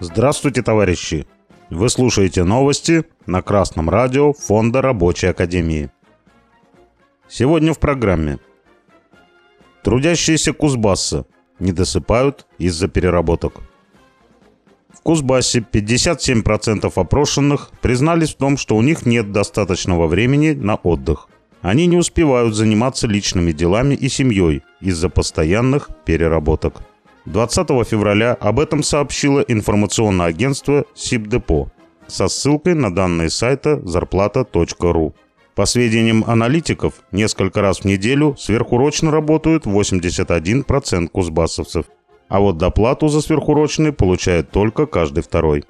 Здравствуйте, товарищи! Вы слушаете новости на Красном радио Фонда Рабочей Академии. Сегодня в программе. Трудящиеся Кузбасса не досыпают из-за переработок. В Кузбассе 57% опрошенных признались в том, что у них нет достаточного времени на отдых. Они не успевают заниматься личными делами и семьей из-за постоянных переработок. 20 февраля об этом сообщило информационное агентство СИП-Депо со ссылкой на данные сайта зарплата.ру. По сведениям аналитиков, несколько раз в неделю сверхурочно работают 81% кузбассовцев, а вот доплату за сверхурочные получает только каждый второй.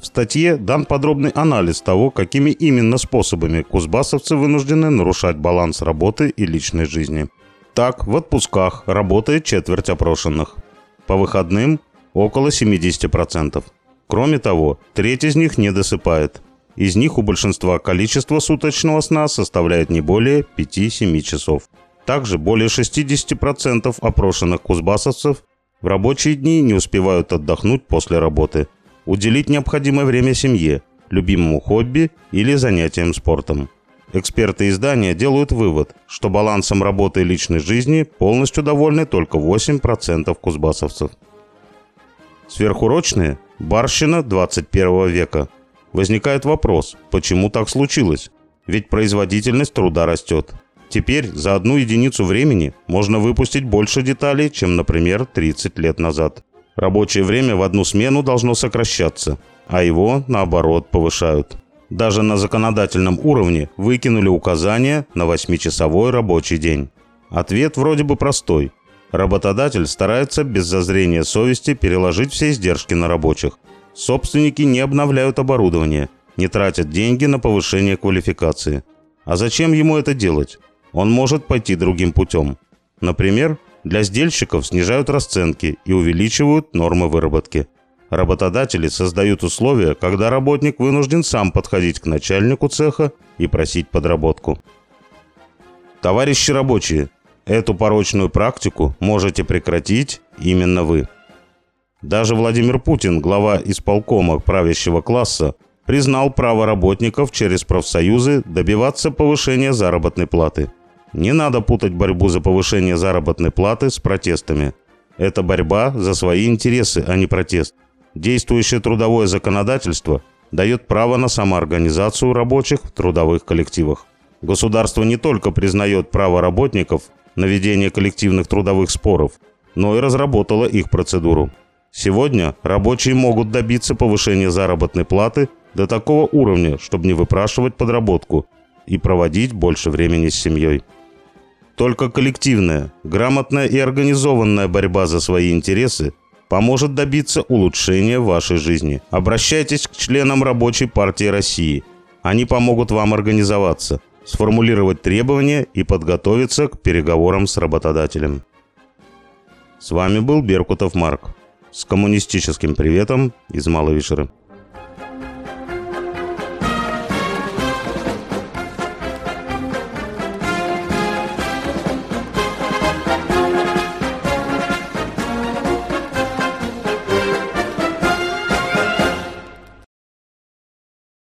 В статье дан подробный анализ того, какими именно способами кузбассовцы вынуждены нарушать баланс работы и личной жизни – так, в отпусках работает четверть опрошенных. По выходным – около 70%. Кроме того, треть из них не досыпает. Из них у большинства количество суточного сна составляет не более 5-7 часов. Также более 60% опрошенных кузбассовцев в рабочие дни не успевают отдохнуть после работы, уделить необходимое время семье, любимому хобби или занятиям спортом. Эксперты издания делают вывод, что балансом работы и личной жизни полностью довольны только 8% кузбассовцев. Сверхурочные – барщина 21 века. Возникает вопрос, почему так случилось? Ведь производительность труда растет. Теперь за одну единицу времени можно выпустить больше деталей, чем, например, 30 лет назад. Рабочее время в одну смену должно сокращаться, а его, наоборот, повышают. Даже на законодательном уровне выкинули указание на 8-часовой рабочий день. Ответ вроде бы простой. Работодатель старается без зазрения совести переложить все издержки на рабочих. Собственники не обновляют оборудование, не тратят деньги на повышение квалификации. А зачем ему это делать? Он может пойти другим путем. Например, для сдельщиков снижают расценки и увеличивают нормы выработки. Работодатели создают условия, когда работник вынужден сам подходить к начальнику цеха и просить подработку. Товарищи рабочие, эту порочную практику можете прекратить именно вы. Даже Владимир Путин, глава исполкома правящего класса, признал право работников через профсоюзы добиваться повышения заработной платы. Не надо путать борьбу за повышение заработной платы с протестами. Это борьба за свои интересы, а не протест. Действующее трудовое законодательство дает право на самоорганизацию рабочих в трудовых коллективах. Государство не только признает право работников на ведение коллективных трудовых споров, но и разработало их процедуру. Сегодня рабочие могут добиться повышения заработной платы до такого уровня, чтобы не выпрашивать подработку и проводить больше времени с семьей. Только коллективная, грамотная и организованная борьба за свои интересы поможет добиться улучшения вашей жизни. Обращайтесь к членам Рабочей партии России. Они помогут вам организоваться, сформулировать требования и подготовиться к переговорам с работодателем. С вами был Беркутов Марк. С коммунистическим приветом из Малой Вишеры.